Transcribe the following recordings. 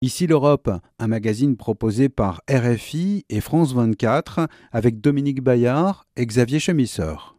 Ici l'Europe, un magazine proposé par RFI et France 24 avec Dominique Bayard et Xavier Chemisseur.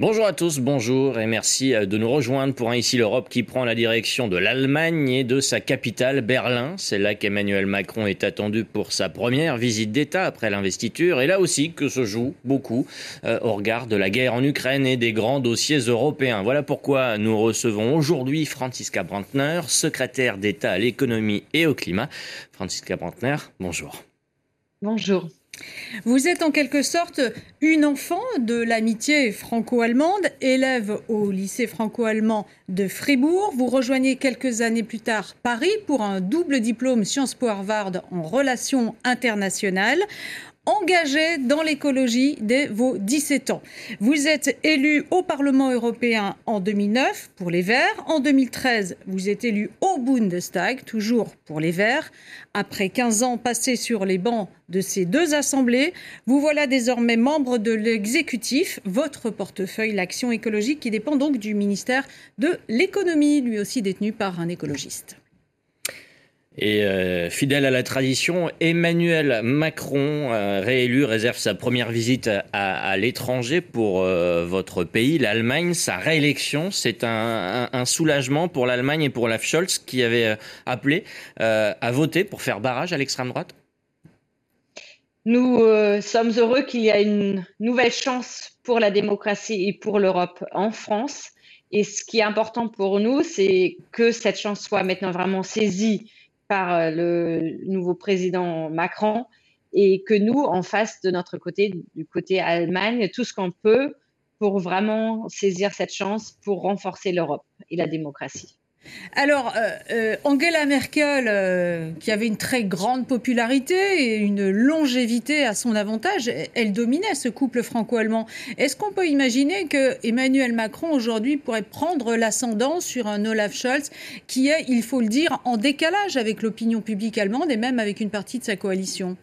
Bonjour à tous, bonjour et merci euh, de nous rejoindre pour un Ici l'Europe qui prend la direction de l'Allemagne et de sa capitale Berlin. C'est là qu'Emmanuel Macron est attendu pour sa première visite d'État après l'investiture et là aussi que se joue beaucoup euh, au regard de la guerre en Ukraine et des grands dossiers européens. Voilà pourquoi nous recevons aujourd'hui Franziska Brandner, secrétaire d'État à l'économie et au climat. Franziska Brandner, bonjour. Bonjour. Vous êtes en quelque sorte une enfant de l'amitié franco-allemande, élève au lycée franco-allemand de Fribourg. Vous rejoignez quelques années plus tard Paris pour un double diplôme Sciences Po Harvard en relations internationales engagé dans l'écologie dès vos 17 ans. Vous êtes élu au Parlement européen en 2009 pour les Verts. En 2013, vous êtes élu au Bundestag, toujours pour les Verts. Après 15 ans passés sur les bancs de ces deux assemblées, vous voilà désormais membre de l'exécutif, votre portefeuille, l'action écologique, qui dépend donc du ministère de l'économie, lui aussi détenu par un écologiste. Et euh, fidèle à la tradition, Emmanuel Macron, euh, réélu, réserve sa première visite à, l'étranger pour euh, votre pays, l'Allemagne. Sa réélection, c'est un, soulagement pour l'Allemagne et pour Olaf Scholz qui avait appelé à voter pour faire barrage à l'extrême droite Nous sommes heureux qu'il y ait une nouvelle chance pour la démocratie et pour l'Europe en France. Et ce qui est important pour nous, c'est que cette chance soit maintenant vraiment saisie par euh, le nouveau président Macron et que nous, en face de notre côté, du côté Allemagne, tout ce qu'on peut pour vraiment saisir cette chance pour renforcer l'Europe et la démocratie. Alors, euh, euh, Angela Merkel, euh, qui avait une très grande popularité et une longévité à son avantage, elle dominait ce couple franco-allemand. Est-ce qu'on peut imaginer que Emmanuel Macron aujourd'hui pourrait prendre l'ascendant sur un Olaf Scholz qui est, il faut le dire, en décalage avec l'opinion publique allemande et même avec une partie de sa coalition?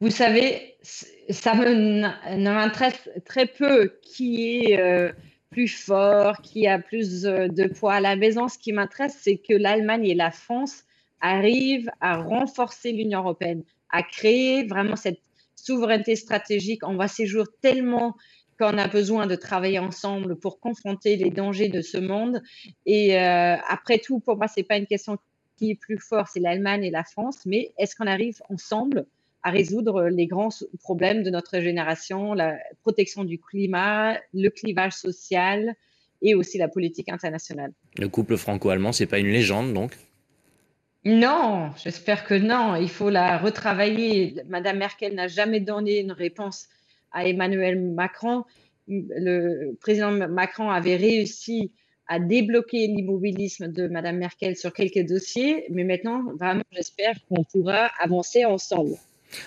Vous savez, ça m'intéresse très peu qui est plus fort, qui a plus euh, de poids à la maison. Ce qui m'intéresse, c'est que l'Allemagne et la France arrivent à renforcer l'Union européenne, à créer vraiment cette souveraineté stratégique. On voit ces jours tellement qu'on a besoin de travailler ensemble pour confronter les dangers de ce monde. Et euh, après tout, pour moi, c'est pas une question qui est plus fort, c'est l'Allemagne et la France, mais est-ce qu'on arrive ensemble à résoudre les grands problèmes de notre génération, la protection du climat, le clivage social et aussi la politique internationale. Le couple franco-allemand, c'est pas une légende donc? Non, j'espère que non. Il faut la retravailler. Madame Merkel n'a jamais donné une réponse à Emmanuel Macron. Le président Macron avait réussi à débloquer l'immobilisme de Madame Merkel sur quelques dossiers, mais maintenant, vraiment, j'espère qu'on pourra avancer ensemble.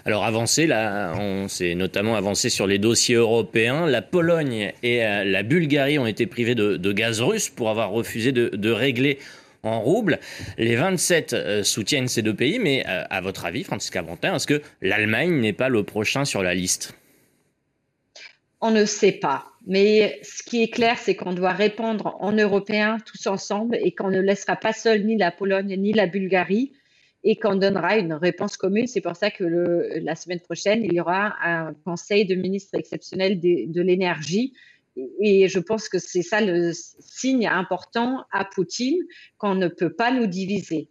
Alors avancé, là, on s'est notamment avancé sur les dossiers européens. La Pologne et euh, la Bulgarie ont été privées de, gaz russe pour avoir refusé de, régler en roubles. Les 27 euh, soutiennent ces deux pays, mais euh, à votre avis, Francisca Brantin, est-ce que l'Allemagne n'est pas le prochain sur la liste? On ne sait pas. Mais ce qui est clair, c'est qu'on doit répondre en européen tous ensemble et qu'on ne laissera pas seul ni la Pologne ni la Bulgarie et qu'on donnera une réponse commune. C'est pour ça que la semaine prochaine, il y aura un conseil de ministres exceptionnel de, l'énergie. Et je pense que c'est ça le signe important à Poutine, qu'on ne peut pas nous diviser.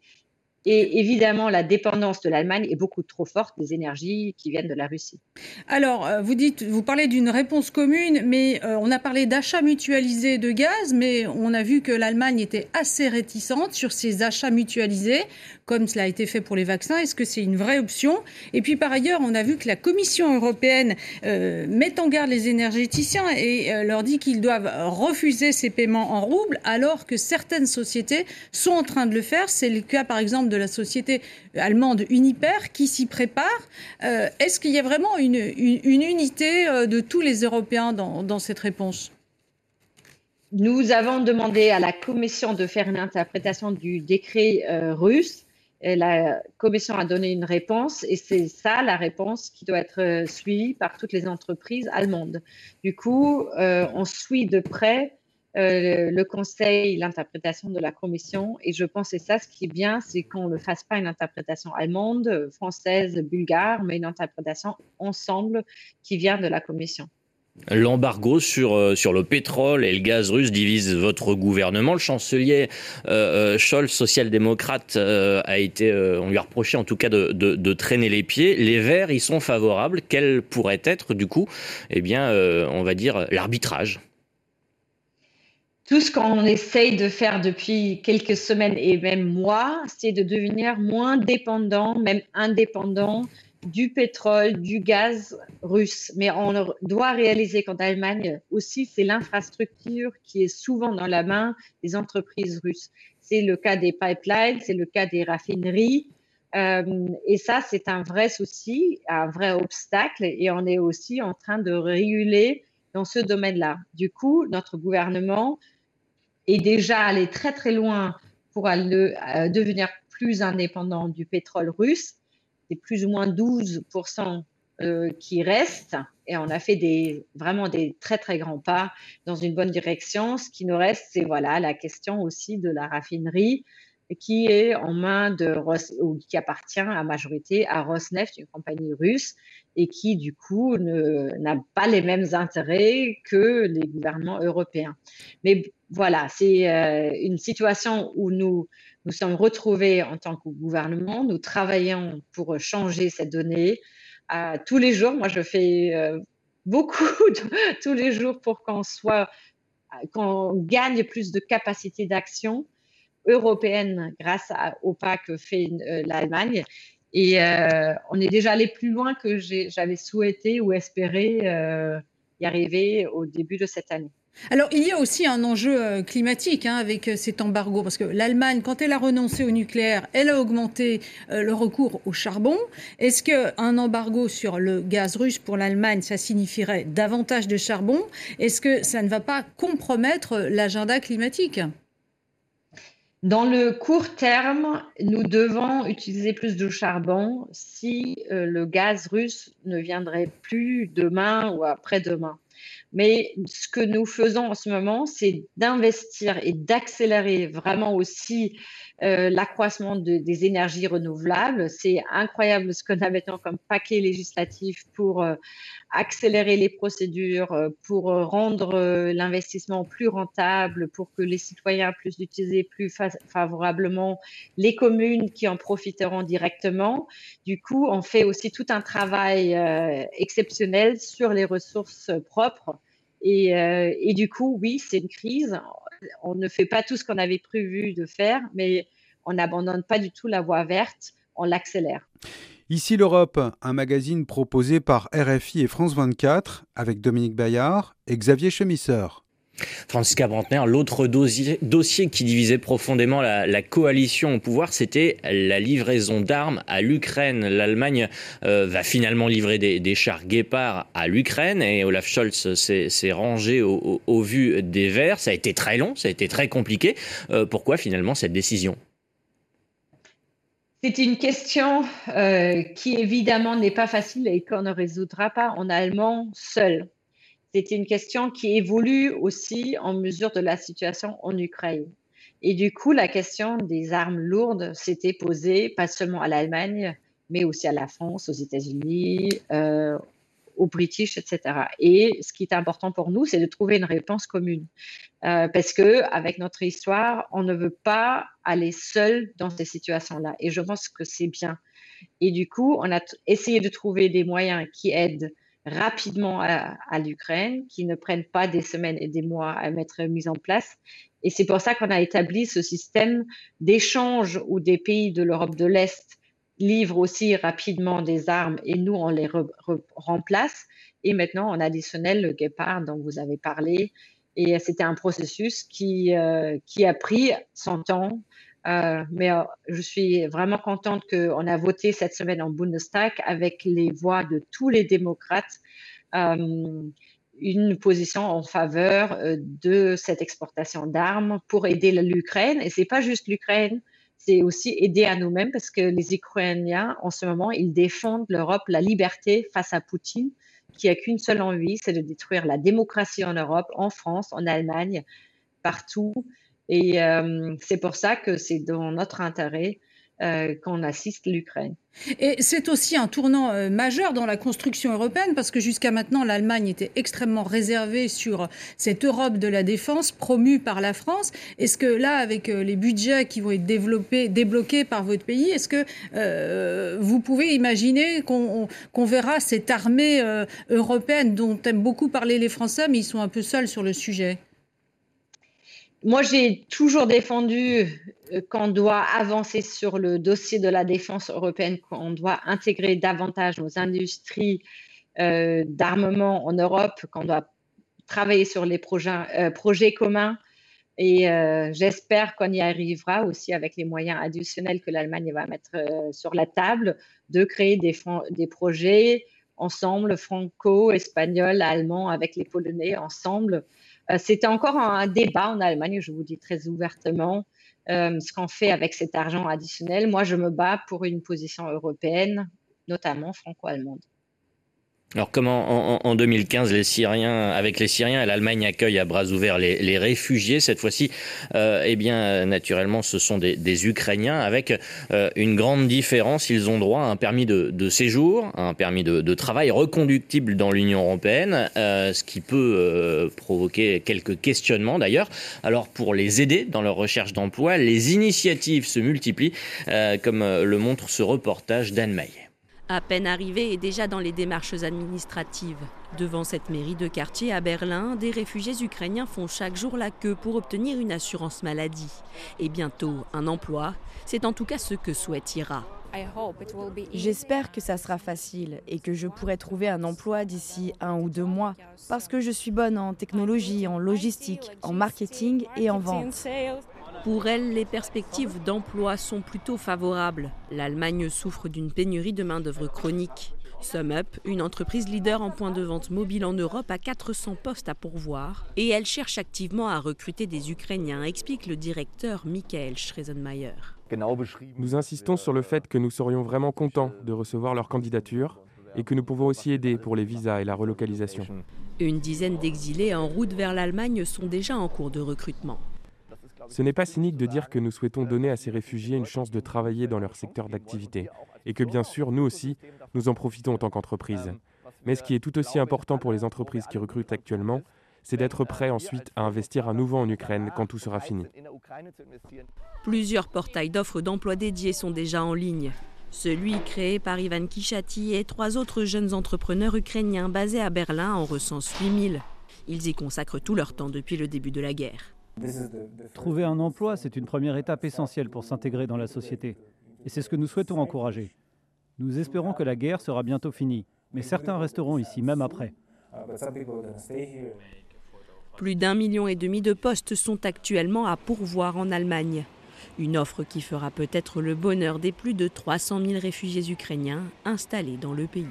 Et évidemment, la dépendance de l'Allemagne est beaucoup trop forte des énergies qui viennent de la Russie. Alors, euh, vous dites, vous parlez d'une réponse commune, mais euh, on a parlé d'achats mutualisés de gaz, mais on a vu que l'Allemagne était assez réticente sur ces achats mutualisés, comme cela a été fait pour les vaccins. Est-ce que c'est une vraie option? Et puis, par ailleurs, on a vu que la Commission européenne euh, met en garde les énergéticiens et leur dit qu'ils doivent refuser ces paiements en roubles, alors que certaines sociétés sont en train de le faire. C'est le cas, par exemple, de de la société allemande Uniper qui s'y prépare. Euh, est-ce qu'il y a vraiment une, unité euh, de tous les Européens dans, cette réponse? Nous avons demandé à la Commission de faire une interprétation du décret euh, russe. Et la Commission a donné une réponse et c'est ça la réponse qui doit être suivie par toutes les entreprises allemandes. Du coup, on suit de près le Conseil, l'interprétation de la Commission et je pense que ça ce qui est bien, c'est qu'on ne fasse pas une interprétation allemande, française, bulgare, mais une interprétation ensemble qui vient de la Commission. L'embargo sur, euh, sur le pétrole et le gaz russe divise votre gouvernement. Le chancelier euh, euh Scholz, social-démocrate, euh, a été, on lui a reproché en tout cas de, de, de, traîner les pieds. Les Verts y sont favorables. Quel pourrait être du coup, eh bien, on va dire l'arbitrage? Tout ce qu'on essaye de faire depuis quelques semaines et même mois, c'est de devenir moins dépendant, même indépendant du pétrole, du gaz russe. Mais on doit réaliser qu'en Allemagne aussi, c'est l'infrastructure qui est souvent dans la main des entreprises russes. C'est le cas des pipelines, c'est le cas des raffineries. Euh, et ça, c'est un vrai souci, un vrai obstacle. Et on est aussi en train de réguler dans ce domaine-là. Du coup, notre gouvernement est déjà allé très, très loin pour euh, devenir plus indépendant du pétrole russe c'est plus ou moins 12% euh, qui restent. Et on a fait des, vraiment des très, très grands pas dans une bonne direction. Ce qui nous reste, c'est voilà, la question aussi de la raffinerie qui est en main de ou qui appartient à majorité à Rosneft, une compagnie russe, et qui du coup n'a pas les mêmes intérêts que les gouvernements européens. Mais voilà, c'est euh, une situation où nous nous sommes retrouvés en tant que gouvernement, nous travaillons pour changer cette donnée. Euh, tous les jours, moi je fais euh, beaucoup tous les jours pour qu'on soit, qu'on gagne plus de capacité d'action européenne grâce au pas que fait l'Allemagne. Et on est déjà allé plus loin que j'avais souhaité ou espéré y arriver au début de cette année. Alors, il y a aussi un enjeu euh, climatique hein, avec euh, cet embargo, parce que l'Allemagne, quand elle a renoncé au nucléaire, elle a augmenté euh, le recours au charbon. Est-ce qu'un embargo sur le gaz russe pour l'Allemagne, ça signifierait davantage de charbon? Est-ce que ça ne va pas compromettre l'agenda climatique? Dans le court terme, nous devons utiliser plus de charbon si le gaz russe ne viendrait plus demain ou après-demain. Mais ce que nous faisons en ce moment, c'est d'investir et d'accélérer vraiment aussi euh, l'accroissement des énergies renouvelables. C'est incroyable ce qu'on a maintenant comme paquet législatif pour euh, accélérer les procédures, euh, pour rendre l'investissement plus rentable, pour que les citoyens puissent l'utiliser plus favorablement, les communes qui en profiteront directement. Du coup, on fait aussi tout un travail exceptionnel sur les ressources propres euh, et, du coup, oui, c'est une crise. On ne fait pas tout ce qu'on avait prévu de faire, mais on n'abandonne pas du tout la voie verte, on l'accélère. Ici l'Europe, un magazine proposé par RFI et France 24 avec Dominique Bayard et Xavier Chemisseur. Francisca Brantner, l'autre dossier, qui divisait profondément la, coalition au pouvoir, c'était la livraison d'armes à l'Ukraine. L'Allemagne euh, va finalement livrer des, chars guépards à l'Ukraine et Olaf Scholz s'est rangé au, vu des Verts. Ça a été très long, ça a été très compliqué. Euh, pourquoi finalement cette décision? C'est une question euh, qui évidemment n'est pas facile et qu'on ne résoudra pas en allemand seul c'est une question qui évolue aussi en mesure de la situation en Ukraine. Et du coup, la question des armes lourdes s'était posée pas seulement à l'Allemagne, mais aussi à la France, aux États-Unis, euh, aux British, etc. Et ce qui est important pour nous, c'est de trouver une réponse commune, euh, parce que avec notre histoire, on ne veut pas aller seul dans ces situations-là. Et je pense que c'est bien. Et du coup, on a essayé de trouver des moyens qui aident rapidement à, l'Ukraine, qui ne prennent pas des semaines et des mois à mettre en place. Et c'est pour ça qu'on a établi ce système d'échange où des pays de l'Europe de l'Est livrent aussi rapidement des armes et nous, on les remplace. Et maintenant, on additionnel le Guépard dont vous avez parlé. Et c'était un processus qui, euh, qui a pris son temps, euh, mais euh, je suis vraiment contente qu'on a voté cette semaine en Bundestag avec les voix de tous les démocrates. Euh, une position en faveur de cette exportation d'armes pour aider l'Ukraine. Et c'est pas juste l'Ukraine, c'est aussi aider à nous-mêmes parce que les Ukrainiens, en ce moment, ils défendent l'Europe, la liberté face à Poutine, qui a qu'une seule envie, c'est de détruire la démocratie en Europe, en France, en Allemagne, partout. Et euh, c'est pour ça que c'est dans notre intérêt euh, qu'on assiste l'Ukraine. Et c'est aussi un tournant euh, majeur dans la construction européenne parce que jusqu'à maintenant, l'Allemagne était extrêmement réservée sur cette Europe de la défense promue par la France. Est-ce que là, avec les budgets qui vont être développés, débloqués par votre pays, est-ce que vous pouvez imaginer qu'on verra cette armée européenne dont aiment beaucoup parler les Français, mais ils sont un peu seuls sur le sujet? Moi, j'ai toujours défendu euh, qu'on doit avancer sur le dossier de la défense européenne, qu'on doit intégrer davantage nos industries euh, d'armement en Europe, qu'on doit travailler sur les projets, euh, projets communs. Et j'espère qu'on y arrivera aussi avec les moyens additionnels que l'Allemagne va mettre sur la table, de créer des, des projets ensemble, franco-espagnol, allemand, avec les Polonais ensemble c'était encore un débat en Allemagne, je vous dis très ouvertement, euh, ce qu'on fait avec cet argent additionnel. Moi, je me bats pour une position européenne, notamment franco-allemande. Alors comment en, 2015 les Syriens, avec les Syriens, l'Allemagne accueille à bras ouverts les, réfugiés. Cette fois-ci, euh, eh bien naturellement, ce sont des, Ukrainiens avec euh, une grande différence. Ils ont droit à un permis de, séjour, un permis de, travail reconductible dans l'Union européenne, euh, ce qui peut provoquer quelques questionnements d'ailleurs. Alors pour les aider dans leur recherche d'emploi, les initiatives se multiplient, comme le montre ce reportage d'Anne Maillet. À peine arrivé et déjà dans les démarches administratives. Devant cette mairie de quartier à Berlin, des réfugiés ukrainiens font chaque jour la queue pour obtenir une assurance maladie. Et bientôt, un emploi. C'est en tout cas ce que souhaite Ira. J'espère que ça sera facile et que je pourrai trouver un emploi d'ici un ou deux mois parce que je suis bonne en technologie, en logistique, en marketing et en vente. Pour elle, les perspectives d'emploi sont plutôt favorables. L'Allemagne souffre d'une pénurie de main-d'œuvre chronique. SumUp, une entreprise leader en point de vente mobile en Europe, a 400 postes à pourvoir et elle cherche activement à recruter des Ukrainiens, explique le directeur Michael Schresenmayer. Nous insistons sur le fait que nous serions vraiment contents de recevoir leur candidature et que nous pouvons aussi aider pour les visas et la relocalisation. Une dizaine d'exilés en route vers l'Allemagne sont déjà en cours de recrutement. Ce n'est pas cynique de dire que nous souhaitons donner à ces réfugiés une chance de travailler dans leur secteur d'activité et que bien sûr, nous aussi, nous en profitons en tant qu'entreprise. Mais ce qui est tout aussi important pour les entreprises qui recrutent actuellement, c'est d'être prêts ensuite à investir à nouveau en Ukraine quand tout sera fini. Plusieurs portails d'offres d'emploi dédiés sont déjà en ligne. Celui créé par Ivan Kishati et trois autres jeunes entrepreneurs ukrainiens basés à Berlin en recense 8000. Ils y consacrent tout leur temps depuis le début de la guerre. Trouver un emploi, c'est une première étape essentielle pour s'intégrer dans la société. Et c'est ce que nous souhaitons encourager. Nous espérons que la guerre sera bientôt finie, mais certains resteront ici même après. Plus d'un million et demi de postes sont actuellement à pourvoir en Allemagne. Une offre qui fera peut-être le bonheur des plus de 300 000 réfugiés ukrainiens installés dans le pays.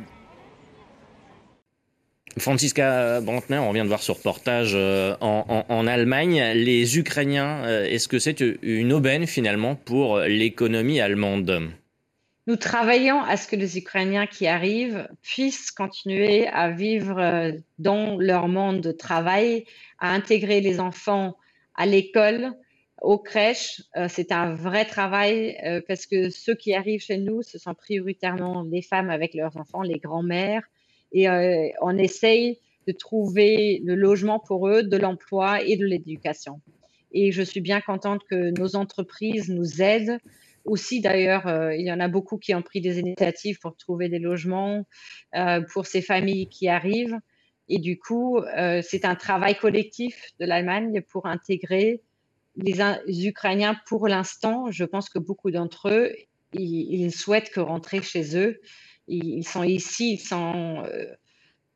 Franziska Brantner, on vient de voir ce reportage euh, en, Allemagne. Les Ukrainiens, euh, est-ce que c'est une aubaine finalement pour l'économie allemande? Nous travaillons à ce que les Ukrainiens qui arrivent puissent continuer à vivre euh, dans leur monde de travail, à intégrer les enfants à l'école, aux crèches. C'est un vrai travail parce que ceux qui arrivent chez nous, ce sont prioritairement les femmes avec leurs enfants, les grands-mères et euh, on essaye de trouver le logement pour eux, de l'emploi et de l'éducation. Et je suis bien contente que nos entreprises nous aident. Aussi, d'ailleurs, euh, il y en a beaucoup qui ont pris des initiatives pour trouver des logements euh, pour ces familles qui arrivent. Et du coup, c'est un travail collectif de l'Allemagne pour intégrer les, Ukrainiens pour l'instant. Je pense que beaucoup d'entre eux, ils, ils souhaitent que rentrer chez eux ils sont ici, ils sont euh,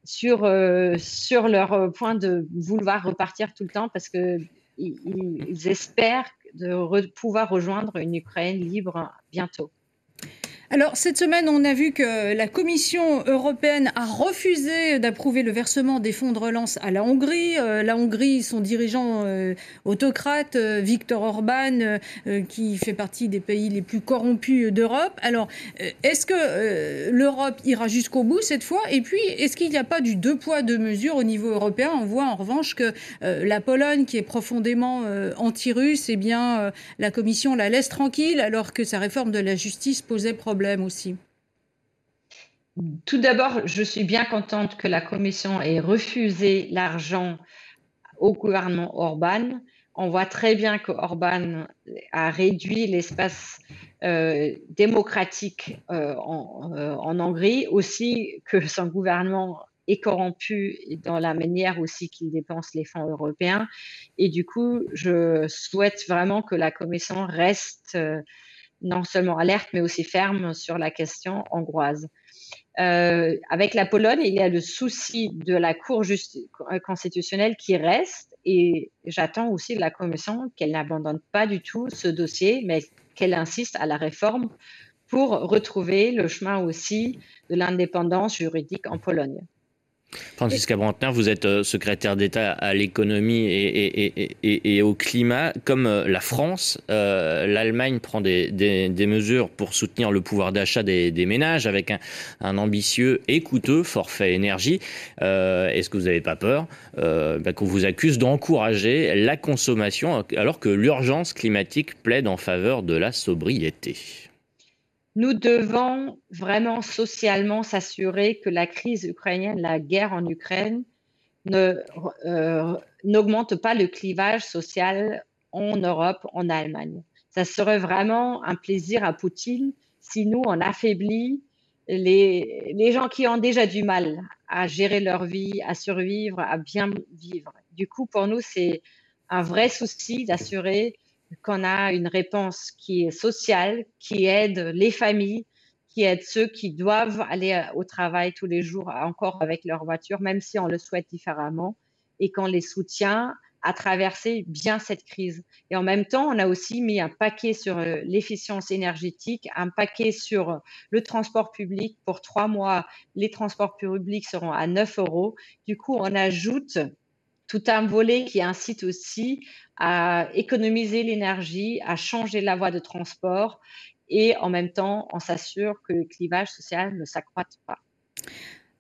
sur, euh, sur leur point de vouloir repartir tout le temps parce qu'ils ils espèrent de pouvoir rejoindre une Ukraine libre bientôt. Alors, cette semaine, on a vu que la Commission européenne a refusé d'approuver le versement des fonds de relance à la Hongrie. Euh, la Hongrie, son dirigeant euh, autocrate, euh, Viktor Orban, qui fait partie des pays les plus corrompus d'Europe. Alors, est-ce que l'Europe ira jusqu'au bout cette fois? Et puis, est-ce qu'il n'y a pas du deux poids, deux mesures au niveau européen? On voit en revanche que la Pologne, qui est profondément anti-russe, eh bien, la Commission la laisse tranquille, alors que sa réforme de la justice posait problème aussi Tout d'abord, je suis bien contente que la Commission ait refusé l'argent au gouvernement Orban. On voit très bien que Orban a réduit l'espace euh, démocratique euh, en, euh, en, Hongrie, aussi que son gouvernement est corrompu dans la manière aussi qu'il dépense les fonds européens. Et du coup, je souhaite vraiment que la Commission reste non seulement alerte, mais aussi ferme sur la question hongroise. Euh, avec la Pologne, il y a le souci de la Cour constitutionnelle qui reste et j'attends aussi de la Commission qu'elle n'abandonne pas du tout ce dossier, mais qu'elle insiste à la réforme pour retrouver le chemin aussi de l'indépendance juridique en Pologne. Francisca Brantner, vous êtes euh, secrétaire d'État à l'économie et, au climat. Comme euh, la France, euh, l'Allemagne prend des, mesures pour soutenir le pouvoir d'achat des, ménages avec un, ambitieux et coûteux forfait énergie. Est-ce que vous n'avez pas peur bah, qu'on vous accuse d'encourager la consommation alors que l'urgence climatique plaide en faveur de la sobriété? Nous devons vraiment socialement s'assurer que la crise ukrainienne, la guerre en Ukraine, euh, n'augmente pas le clivage social en Europe, en Allemagne. Ça serait vraiment un plaisir à Poutine si nous, on affaiblit les, les gens qui ont déjà du mal à gérer leur vie, à survivre, à bien vivre. Du coup, pour nous, c'est un vrai souci d'assurer qu'on a une réponse qui est sociale, qui aide les familles, qui aide ceux qui doivent aller euh, au travail tous les jours encore avec leur voiture, même si on le souhaite différemment, et qu'on les soutient à traverser bien cette crise. Et en même temps, on a aussi mis un paquet sur euh, l'efficience énergétique, un paquet sur euh, le transport public. Pour trois mois, les transports publics seront à 9 euros. Du coup, on ajoute tout un volet qui incite aussi à économiser l'énergie, à changer la voie de transport et en même temps, on s'assure que le clivage social ne s'accroît pas.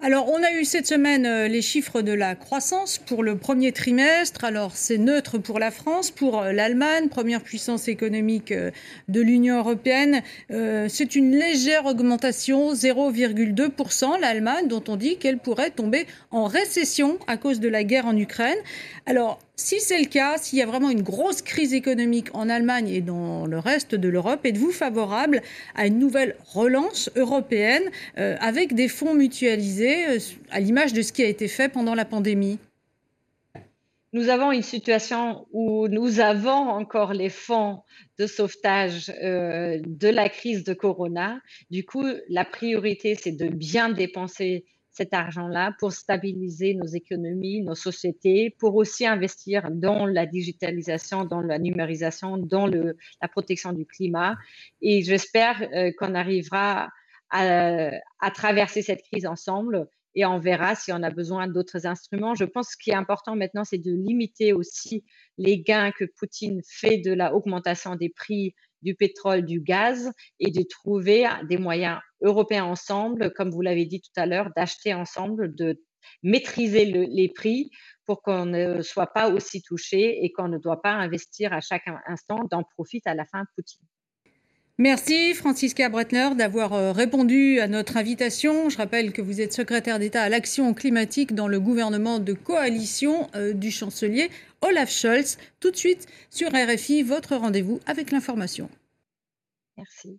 Alors, on a eu cette semaine euh, les chiffres de la croissance pour le premier trimestre. Alors, c'est neutre pour la France, pour euh, l'Allemagne, première puissance économique euh, de l'Union européenne. c'est une légère augmentation, 0,2%. L'Allemagne, dont on dit qu'elle pourrait tomber en récession à cause de la guerre en Ukraine. Alors, si c'est le cas, s'il y a vraiment une grosse crise économique en Allemagne et dans le reste de l'Europe, êtes-vous favorable à une nouvelle relance européenne euh, avec des fonds mutualisés euh, à l'image de ce qui a été fait pendant la pandémie? Nous avons une situation où nous avons encore les fonds de sauvetage euh, de la crise de Corona. Du coup, la priorité, c'est de bien dépenser cet argent-là pour stabiliser nos économies, nos sociétés, pour aussi investir dans la digitalisation, dans la numérisation, dans le, la protection du climat. Et j'espère euh, qu'on arrivera à, traverser cette crise ensemble et on verra si on a besoin d'autres instruments. Je pense que ce qui est important maintenant, c'est de limiter aussi les gains que Poutine fait de la des prix du pétrole, du gaz et de trouver des moyens européens ensemble, comme vous l'avez dit tout à l'heure, d'acheter ensemble, de maîtriser les prix pour qu'on ne soit pas aussi touché et qu'on ne doit pas investir à chaque instant, d'en profite à la fin Poutine. Merci Francisca Bretner d'avoir euh, répondu à notre invitation. Je rappelle que vous êtes secrétaire d'État à l'action climatique dans le gouvernement de coalition euh, du chancelier Olaf Scholz. Tout de suite sur RFI, votre rendez-vous avec l'information. Merci.